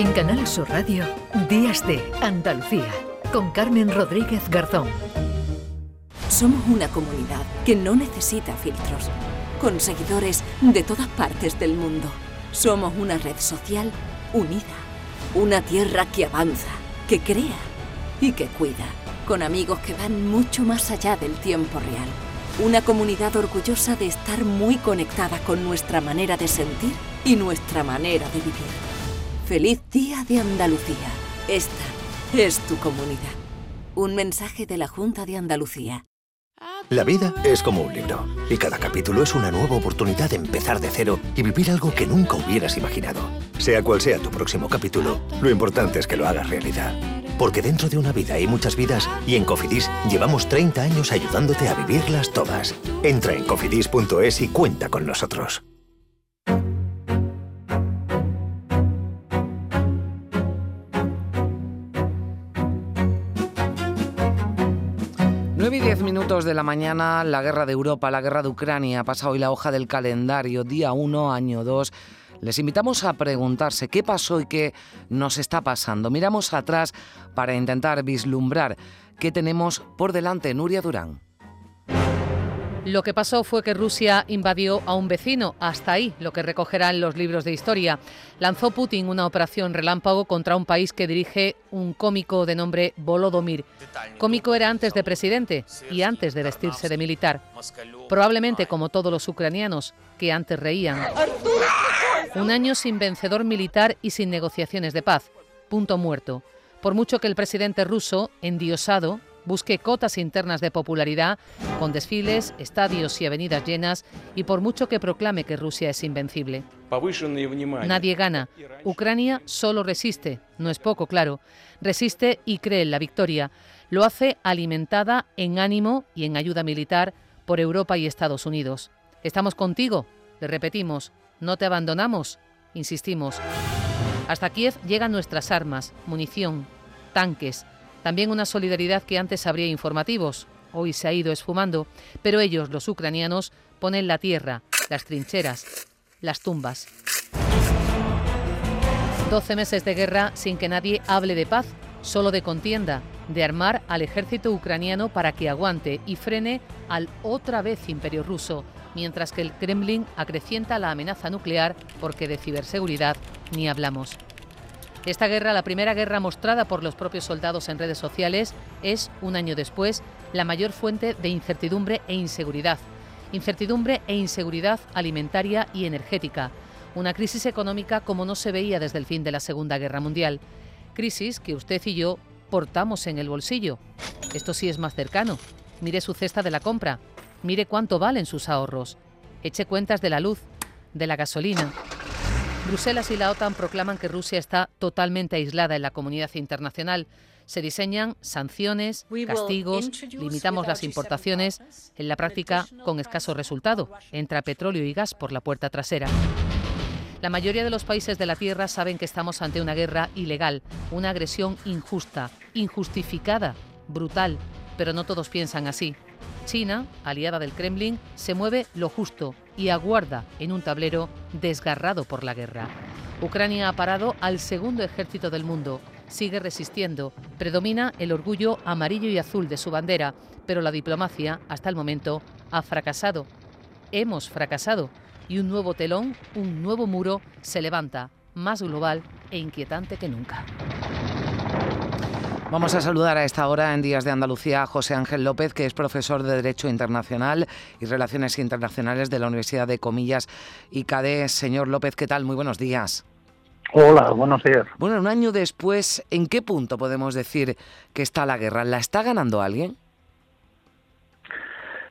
En Canal Sur Radio, Días de Andalucía, con Carmen Rodríguez Garzón. Somos una comunidad que no necesita filtros, con seguidores de todas partes del mundo. Somos una red social unida, una tierra que avanza, que crea y que cuida, con amigos que van mucho más allá del tiempo real. Una comunidad orgullosa de estar muy conectada con nuestra manera de sentir y nuestra manera de vivir. Feliz Día de Andalucía. Esta es tu comunidad. Un mensaje de la Junta de Andalucía. La vida es como un libro y cada capítulo es una nueva oportunidad de empezar de cero y vivir algo que nunca hubieras imaginado. Sea cual sea tu próximo capítulo, lo importante es que lo hagas realidad. Porque dentro de una vida hay muchas vidas y en Cofidis llevamos 30 años ayudándote a vivirlas todas. Entra en cofidis.es y cuenta con nosotros. 9 y 10 minutos de la mañana, la guerra de Europa, la guerra de Ucrania, pasa hoy la hoja del calendario, día 1, año 2. Les invitamos a preguntarse qué pasó y qué nos está pasando. Miramos atrás para intentar vislumbrar qué tenemos por delante. Nuria Durán. Lo que pasó fue que Rusia invadió a un vecino, hasta ahí lo que recogerán los libros de historia. Lanzó Putin una operación relámpago contra un país que dirige un cómico de nombre Volodomir. Cómico era antes de presidente y antes de vestirse de militar. Probablemente como todos los ucranianos, que antes reían. Un año sin vencedor militar y sin negociaciones de paz. Punto muerto. Por mucho que el presidente ruso, endiosado, busque cotas internas de popularidad con desfiles, estadios y avenidas llenas y por mucho que proclame que Rusia es invencible. Nadie gana. Ucrania solo resiste, no es poco claro. Resiste y cree en la victoria. Lo hace alimentada en ánimo y en ayuda militar por Europa y Estados Unidos. Estamos contigo, le repetimos, no te abandonamos, insistimos. Hasta Kiev llegan nuestras armas, munición, tanques, también una solidaridad que antes habría informativos, hoy se ha ido esfumando, pero ellos, los ucranianos, ponen la tierra, las trincheras, las tumbas. Doce meses de guerra sin que nadie hable de paz, solo de contienda, de armar al ejército ucraniano para que aguante y frene al otra vez imperio ruso, mientras que el Kremlin acrecienta la amenaza nuclear porque de ciberseguridad ni hablamos. Esta guerra, la primera guerra mostrada por los propios soldados en redes sociales, es, un año después, la mayor fuente de incertidumbre e inseguridad. Incertidumbre e inseguridad alimentaria y energética. Una crisis económica como no se veía desde el fin de la Segunda Guerra Mundial. Crisis que usted y yo portamos en el bolsillo. Esto sí es más cercano. Mire su cesta de la compra. Mire cuánto valen sus ahorros. Eche cuentas de la luz, de la gasolina, Bruselas y la OTAN proclaman que Rusia está totalmente aislada en la comunidad internacional. Se diseñan sanciones, castigos, limitamos las importaciones, en la práctica con escaso resultado. Entra petróleo y gas por la puerta trasera. La mayoría de los países de la Tierra saben que estamos ante una guerra ilegal, una agresión injusta, injustificada, brutal, pero no todos piensan así. China, aliada del Kremlin, se mueve lo justo y aguarda en un tablero desgarrado por la guerra. Ucrania ha parado al segundo ejército del mundo, sigue resistiendo, predomina el orgullo amarillo y azul de su bandera, pero la diplomacia, hasta el momento, ha fracasado. Hemos fracasado y un nuevo telón, un nuevo muro se levanta, más global e inquietante que nunca. Vamos a saludar a esta hora en Días de Andalucía a José Ángel López, que es profesor de Derecho Internacional y Relaciones Internacionales de la Universidad de Comillas y CADE. Señor López, ¿qué tal? Muy buenos días. Hola, buenos días. Bueno, un año después, ¿en qué punto podemos decir que está la guerra? ¿La está ganando alguien?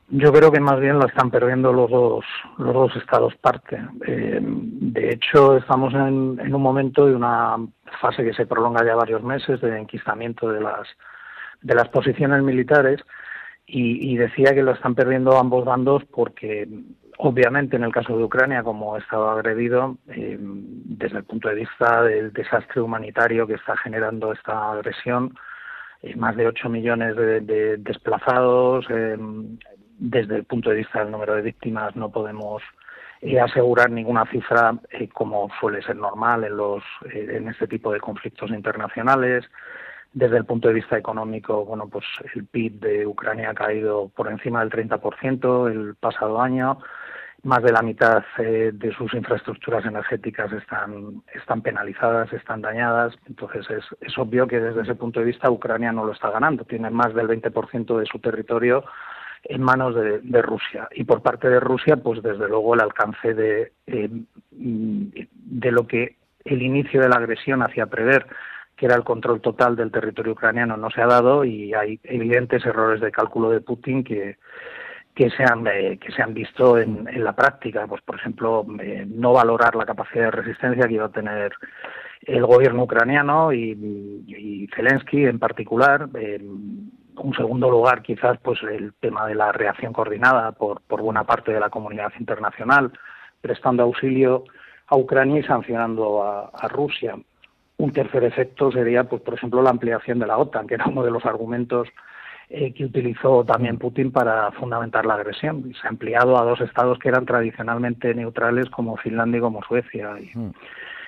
Yo creo que más bien la están perdiendo los dos, los dos estados parte. Eh, de hecho, estamos en, en, un momento de una fase que se prolonga ya varios meses de enquistamiento de las, de las posiciones militares y, decía que lo están perdiendo ambos bandos porque obviamente en el caso de Ucrania, como ha estado agredido, eh, desde el punto de vista del desastre humanitario que está generando esta agresión, eh, más de 8 millones de, de desplazados, eh, desde el punto de vista del número de víctimas no podemos eh, asegurar ninguna cifra como suele ser normal en los en este tipo de conflictos internacionales. Desde el punto de vista económico, bueno, pues el PIB de Ucrania ha caído por encima del 30% el pasado año más de la mitad eh, de sus infraestructuras energéticas están, están penalizadas, están dañadas. Entonces es, es obvio que desde ese punto de vista Ucrania no lo está ganando. Tiene más del 20% de su territorio en manos de, Rusia. Y por parte de Rusia, pues desde luego el alcance de, eh, de lo que el inicio de la agresión hacía prever que era el control total del territorio ucraniano no se ha dado y hay evidentes errores de cálculo de Putin que que se han, eh, que se han visto en, la práctica. Pues, por ejemplo, eh, no valorar la capacidad de resistencia que iba a tener el gobierno ucraniano y, Zelensky en particular. Un segundo lugar, quizás, pues el tema de la reacción coordinada por, por buena parte de la comunidad internacional, prestando auxilio a Ucrania y sancionando a, Rusia. Un tercer efecto sería, pues, por ejemplo, la ampliación de la OTAN, que era uno de los argumentos eh, que utilizó también. Putin para fundamentar la agresión. Se ha ampliado a dos estados que eran tradicionalmente neutrales como Finlandia y como Suecia. Mm.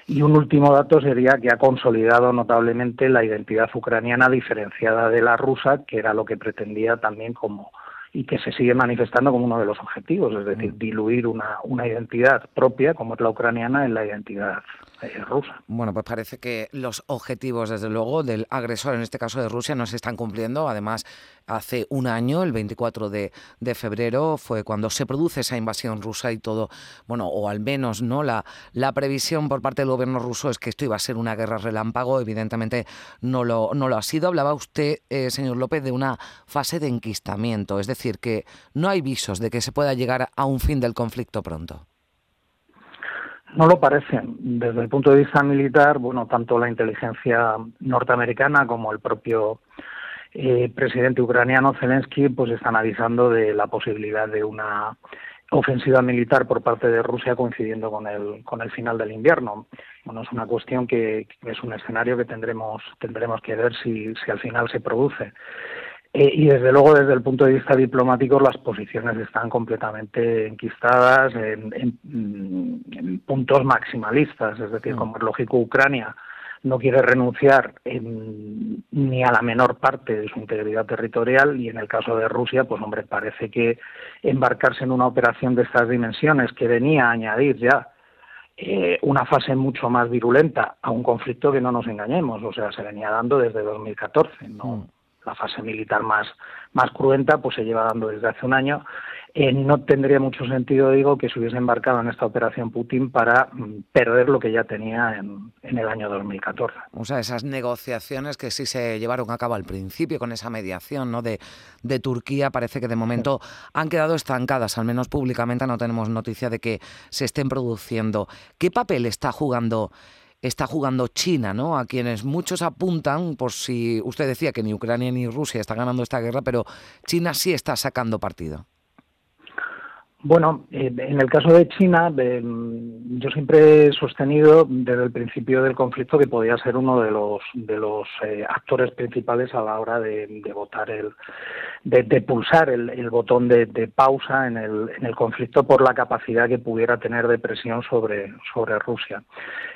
Y un último dato sería que ha consolidado notablemente la identidad ucraniana diferenciada de la rusa, que era lo que pretendía también como y que se sigue manifestando como uno de los objetivos, es decir, mm. diluir una, una identidad propia, como es la ucraniana, en la identidad eh, rusa. Bueno, pues parece que los objetivos, desde luego, del agresor, en este caso de Rusia, no se están cumpliendo. Además, hace un año, el 24 de, febrero, fue cuando se produce esa invasión rusa y todo, bueno, o al menos no la, la previsión por parte del gobierno ruso es que esto iba a ser una guerra relámpago. Evidentemente no lo, no lo ha sido. Hablaba usted, eh, señor López, de una fase de enquistamiento, es decir, que no hay visos de que se pueda llegar a un fin del conflicto pronto. No lo parece. Desde el punto de vista militar, bueno, tanto la inteligencia norteamericana como el propio eh, presidente ucraniano Zelensky, pues están avisando de la posibilidad de una ofensiva militar por parte de Rusia coincidiendo con el con el final del invierno. Bueno, es una cuestión que, que es un escenario que tendremos tendremos que ver si, si al final se produce. Eh, y desde luego, desde el punto de vista diplomático, las posiciones están completamente enquistadas en, en, puntos maximalistas. Es decir, mm. como es lógico, Ucrania no quiere renunciar en, ni a la menor parte de su integridad territorial y en el caso de Rusia, pues hombre, parece que embarcarse en una operación de estas dimensiones que venía a añadir ya eh, una fase mucho más virulenta a un conflicto que no nos engañemos, o sea, se venía dando desde 2014, no. Mm la fase militar más, más cruenta, pues se lleva dando desde hace un año. Eh, no tendría mucho sentido, digo, que se hubiese embarcado en esta operación Putin para mm, perder lo que ya tenía en, en, el año 2014. O sea, esas negociaciones que sí se llevaron a cabo al principio con esa mediación ¿no? de, Turquía, parece que de momento han quedado estancadas, al menos públicamente no tenemos noticia de que se estén produciendo. ¿Qué papel está jugando está jugando China, ¿no? A quienes muchos apuntan, por si usted decía que ni Ucrania ni Rusia está ganando esta guerra, pero China sí está sacando partido. Bueno, eh, en el caso de China, yo siempre he sostenido desde el principio del conflicto que podía ser uno de los de los eh, actores principales a la hora de, votar el de, pulsar el, botón de, pausa en el, conflicto por la capacidad que pudiera tener de presión sobre Rusia.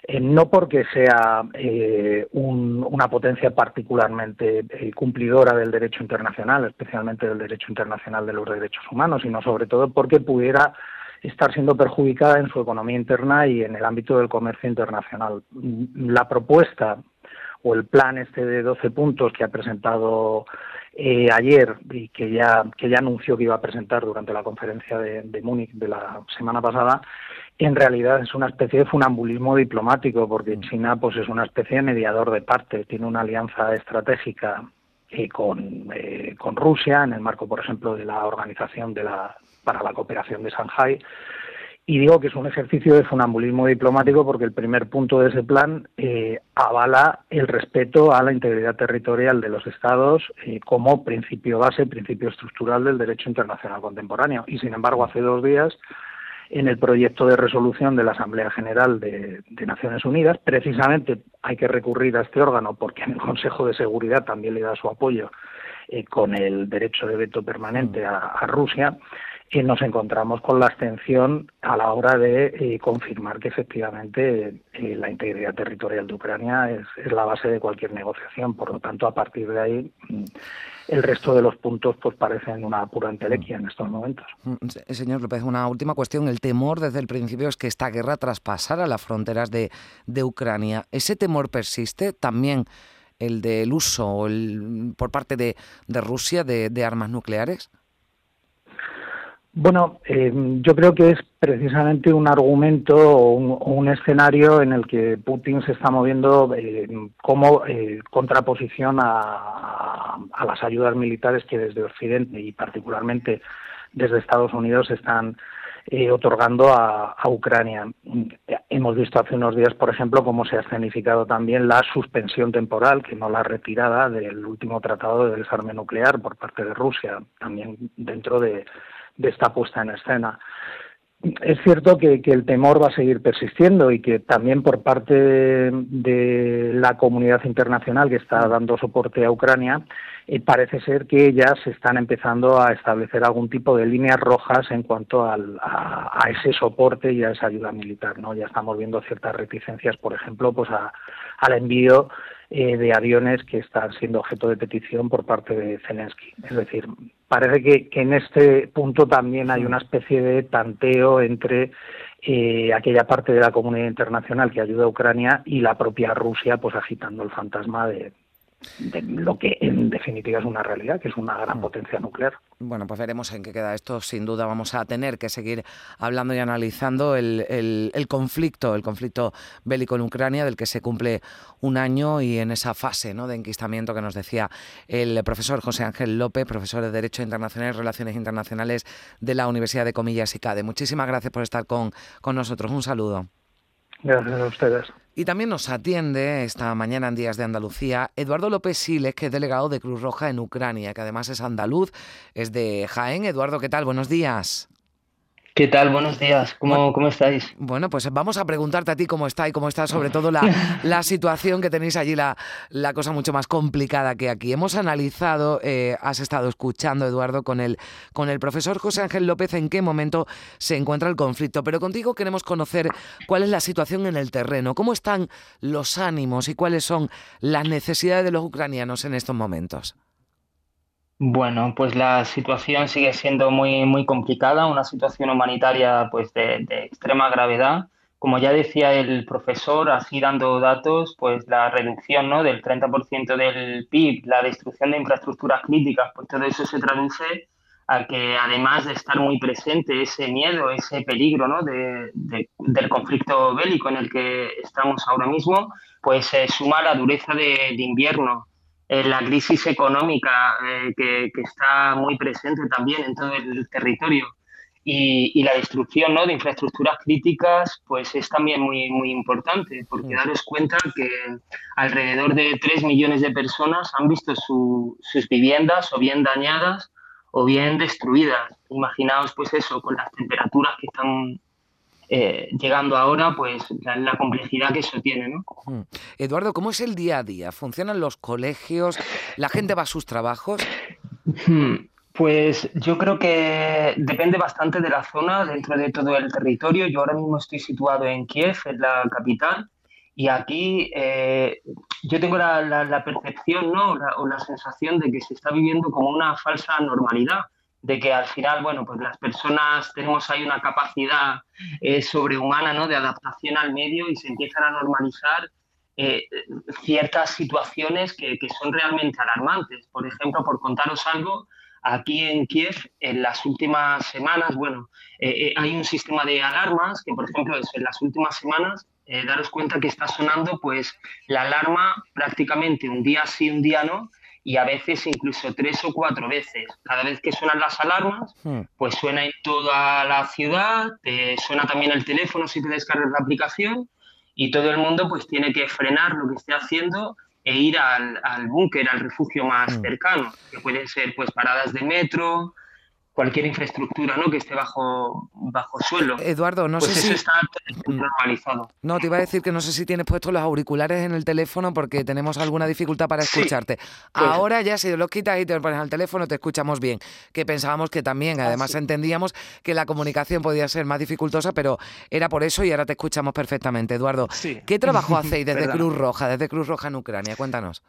Eh, no porque sea eh, un, una potencia particularmente eh, cumplidora del derecho internacional, especialmente del derecho internacional de los derechos humanos, sino sobre todo porque pudiera estar siendo perjudicada en su economía interna y en el ámbito del comercio internacional. La propuesta o el plan este de 12 puntos que ha presentado eh, ayer y que ya que ya anunció que iba a presentar durante la conferencia de, de Múnich de la semana pasada en realidad es una especie de funambulismo diplomático porque mm. China pues es una especie de mediador de parte tiene una alianza estratégica eh, con, eh, con Rusia en el marco por ejemplo de la organización de la para la cooperación de Shanghai. Y digo que es un ejercicio de funambulismo diplomático porque el primer punto de ese plan eh, avala el respeto a la integridad territorial de los Estados eh, como principio base, principio estructural del derecho internacional contemporáneo. Y sin embargo, hace dos días, en el proyecto de resolución de la Asamblea General de, de Naciones Unidas, precisamente hay que recurrir a este órgano porque en el Consejo de Seguridad también le da su apoyo eh, con el derecho de veto permanente a, a Rusia y nos encontramos con la abstención a la hora de eh, confirmar que efectivamente eh, la integridad territorial de Ucrania es, la base de cualquier negociación. Por lo tanto, a partir de ahí, mm, el resto de los puntos pues parecen una pura entelequia en estos momentos. Mm, señor López, una última cuestión. El temor desde el principio es que esta guerra traspasara las fronteras de, de Ucrania. ¿Ese temor persiste también? el del uso el, por parte de, de Rusia de armas nucleares? Bueno, eh, yo creo que es precisamente un argumento o un, escenario en el que Putin se está moviendo eh, como eh, contraposición a, a, las ayudas militares que desde Occidente y particularmente desde Estados Unidos están eh, otorgando a, a, Ucrania. Hemos visto hace unos días, por ejemplo, cómo se ha escenificado también la suspensión temporal, que no la retirada del último tratado de desarme nuclear por parte de Rusia, también dentro de de esta puesta en escena. Es cierto que, el temor va a seguir persistiendo y que también por parte de, la comunidad internacional que está dando soporte a Ucrania, eh, parece ser que se están empezando a establecer algún tipo de líneas rojas en cuanto al, a, ese soporte y a esa ayuda militar. ¿no? Ya estamos viendo ciertas reticencias, por ejemplo, pues al envío eh, de aviones que están siendo objeto de petición por parte de Zelensky. Es decir, parece que, que en este punto también hay una especie de tanteo entre eh, aquella parte de la comunidad internacional que ayuda a Ucrania y la propia Rusia, pues agitando el fantasma de, de lo que en definitiva es una realidad, que es una gran mm. potencia nuclear. Bueno, pues veremos en qué queda esto. Sin duda vamos a tener que seguir hablando y analizando el, el, el, conflicto, el conflicto bélico en Ucrania, del que se cumple un año y en esa fase ¿no? de enquistamiento que nos decía el profesor José Ángel López, profesor de Derecho Internacional y Relaciones Internacionales de la Universidad de Comillas y CADE. Muchísimas gracias por estar con, con nosotros. Un saludo. Gracias a ustedes. Y también nos atiende esta mañana en Días de Andalucía Eduardo López Siles, que es delegado de Cruz Roja en Ucrania, que además es andaluz, es de Jaén. Eduardo, ¿qué tal? Buenos días. ¿Qué tal? Buenos días. ¿Cómo, bueno, ¿Cómo, estáis? Bueno, pues vamos a preguntarte a ti cómo está y cómo está sobre todo la, la situación que tenéis allí, la, la, cosa mucho más complicada que aquí. Hemos analizado, eh, has estado escuchando, Eduardo, con el, con el profesor José Ángel López en qué momento se encuentra el conflicto, pero contigo queremos conocer cuál es la situación en el terreno, cómo están los ánimos y cuáles son las necesidades de los ucranianos en estos momentos. Bueno, pues la situación sigue siendo muy, muy complicada, una situación humanitaria pues de, de, extrema gravedad. Como ya decía el profesor, así dando datos, pues la reducción ¿no? del 30% del PIB, la destrucción de infraestructuras críticas, pues todo eso se traduce a que además de estar muy presente ese miedo, ese peligro ¿no? de, de, del conflicto bélico en el que estamos ahora mismo, pues se suma la dureza de, de invierno, la crisis económica eh, que, que, está muy presente también en todo el territorio y, y, la destrucción ¿no? de infraestructuras críticas pues es también muy, muy importante porque daros cuenta que alrededor de 3 millones de personas han visto su, sus viviendas o bien dañadas o bien destruidas. Imaginaos pues eso, con las temperaturas que están eh, llegando ahora, pues la, la, complejidad que eso tiene. ¿no? Hmm. Eduardo, ¿cómo es el día a día? ¿Funcionan los colegios? ¿La gente va a sus trabajos? Hmm. Pues yo creo que depende bastante de la zona dentro de todo el territorio. Yo ahora mismo estoy situado en Kiev, en la capital, y aquí eh, yo tengo la, la, la percepción ¿no? La, o la sensación de que se está viviendo como una falsa normalidad de que al final, bueno, pues las personas tenemos ahí una capacidad eh, sobrehumana, ¿no? De adaptación al medio y se empiezan a normalizar eh, ciertas situaciones que, que, son realmente alarmantes. Por ejemplo, por contaros algo, aquí en Kiev, en las últimas semanas, bueno, eh, hay un sistema de alarmas que, por ejemplo, en las últimas semanas, daros cuenta que está sonando, pues, la alarma prácticamente un día sí, un día no, y a veces incluso tres o cuatro veces. Cada vez que suenan las alarmas, hmm. pues suena en toda la ciudad, te suena también el teléfono si te descargas la aplicación y todo el mundo pues tiene que frenar lo que esté haciendo e ir al, al búnker, al refugio más hmm. cercano, que pueden ser pues paradas de metro, cualquier infraestructura ¿no? que esté bajo, bajo suelo. Eduardo, no pues sé eso si... está normalizado. No, te iba a decir que no sé si tienes puestos los auriculares en el teléfono porque tenemos alguna dificultad para escucharte. Pues- Ahora ya si los quitas y te los pones al teléfono te escuchamos bien, que pensábamos que también, Ah, además sí. entendíamos que la comunicación podía ser más dificultosa, pero era por eso y ahora te escuchamos perfectamente. Eduardo, Sí. ¿qué trabajo hacéis desde. Cruz Roja, desde Cruz Roja en Ucrania? Cuéntanos.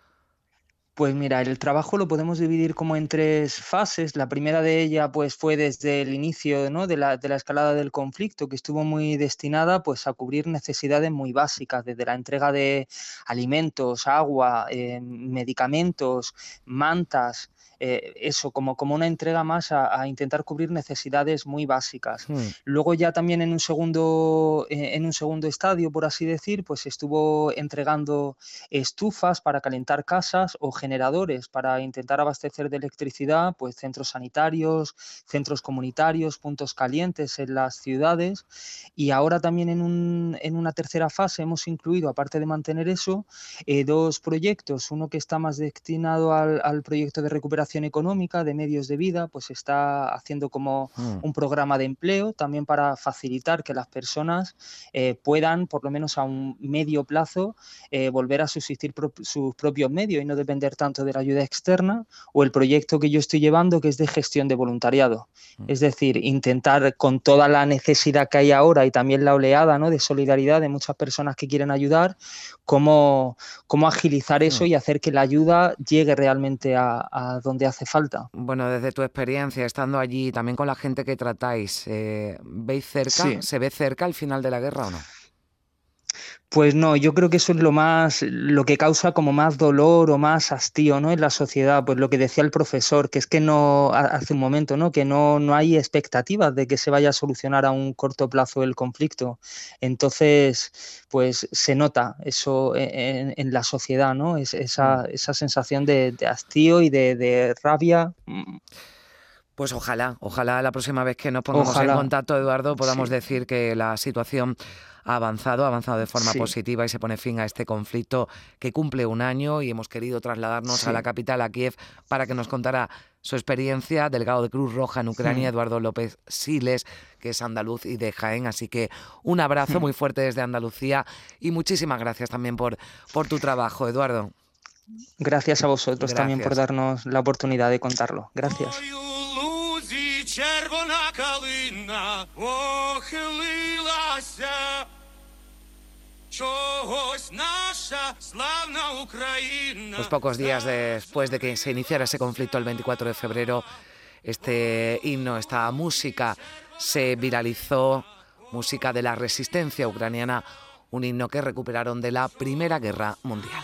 Pues mira, el trabajo lo podemos dividir como en tres fases. La primera de ellas pues fue desde el inicio, ¿no? de la, de la escalada del conflicto, que estuvo muy destinada pues a cubrir necesidades muy básicas, desde la entrega de alimentos, agua, eh, medicamentos, mantas, eh, eso, como, como una entrega más a, a intentar cubrir necesidades muy básicas. Hmm. Luego ya también en un segundo, eh, en un segundo estadio, por así decir, pues estuvo entregando estufas para calentar casas o generadores para intentar abastecer de electricidad pues centros sanitarios, centros comunitarios, puntos calientes en las ciudades y ahora también en, un- en una tercera fase hemos incluido, aparte de mantener eso, eh, dos proyectos, uno que está más destinado al, al proyecto de recuperación económica de medios de vida, pues está haciendo como Hmm. un programa de empleo también para facilitar que las personas eh, puedan, por lo menos a un medio plazo, eh, volver a subsistir pro- sus propios medios y no depender tanto de la ayuda externa, o el proyecto que yo estoy llevando que es de gestión de voluntariado. Mm. Es decir, intentar con toda la necesidad que hay ahora y también la oleada ¿no? de solidaridad de muchas personas que quieren ayudar, cómo, cómo agilizar eso Mm. y hacer que la ayuda llegue realmente a, a donde hace falta. Bueno, desde tu experiencia, estando allí, también con la gente que tratáis, eh, ¿veis cerca, Sí. se ve cerca el final de la guerra o no? Pues no, yo creo que eso es lo más, lo que causa como más dolor o más hastío, ¿no? En la sociedad, pues lo que decía el profesor, que es que no, ha- hace un momento, ¿no? Que no, no hay expectativas de que se vaya a solucionar a un corto plazo el conflicto. Entonces, pues se nota eso en, en la sociedad, ¿no? Es, esa, esa sensación de, de hastío y de, de rabia. Pues ojalá, ojalá la próxima vez que nos pongamos Ojalá. en contacto, Eduardo, podamos Sí. decir que la situación ha avanzado, ha avanzado de forma Sí. positiva y se pone fin a este conflicto que cumple un año y hemos querido trasladarnos a la capital, a Kiev, para que nos contara su experiencia, delegado de Cruz Roja en Ucrania. Eduardo López Siles, que es andaluz y de Jaén. Así que un abrazo muy fuerte desde Andalucía y muchísimas gracias también por, por tu trabajo, Eduardo. Gracias a vosotros también por darnos la oportunidad de contarlo. Gracias Ой, у лузі червона калина похилилася. Чогось наша славна Україна. Pues pocos días después de que se iniciara ese conflicto el 24 de febrero, este himno, esta música se viralizó, música de la resistencia ucraniana, un himno que recuperaron de la Primera Guerra Mundial.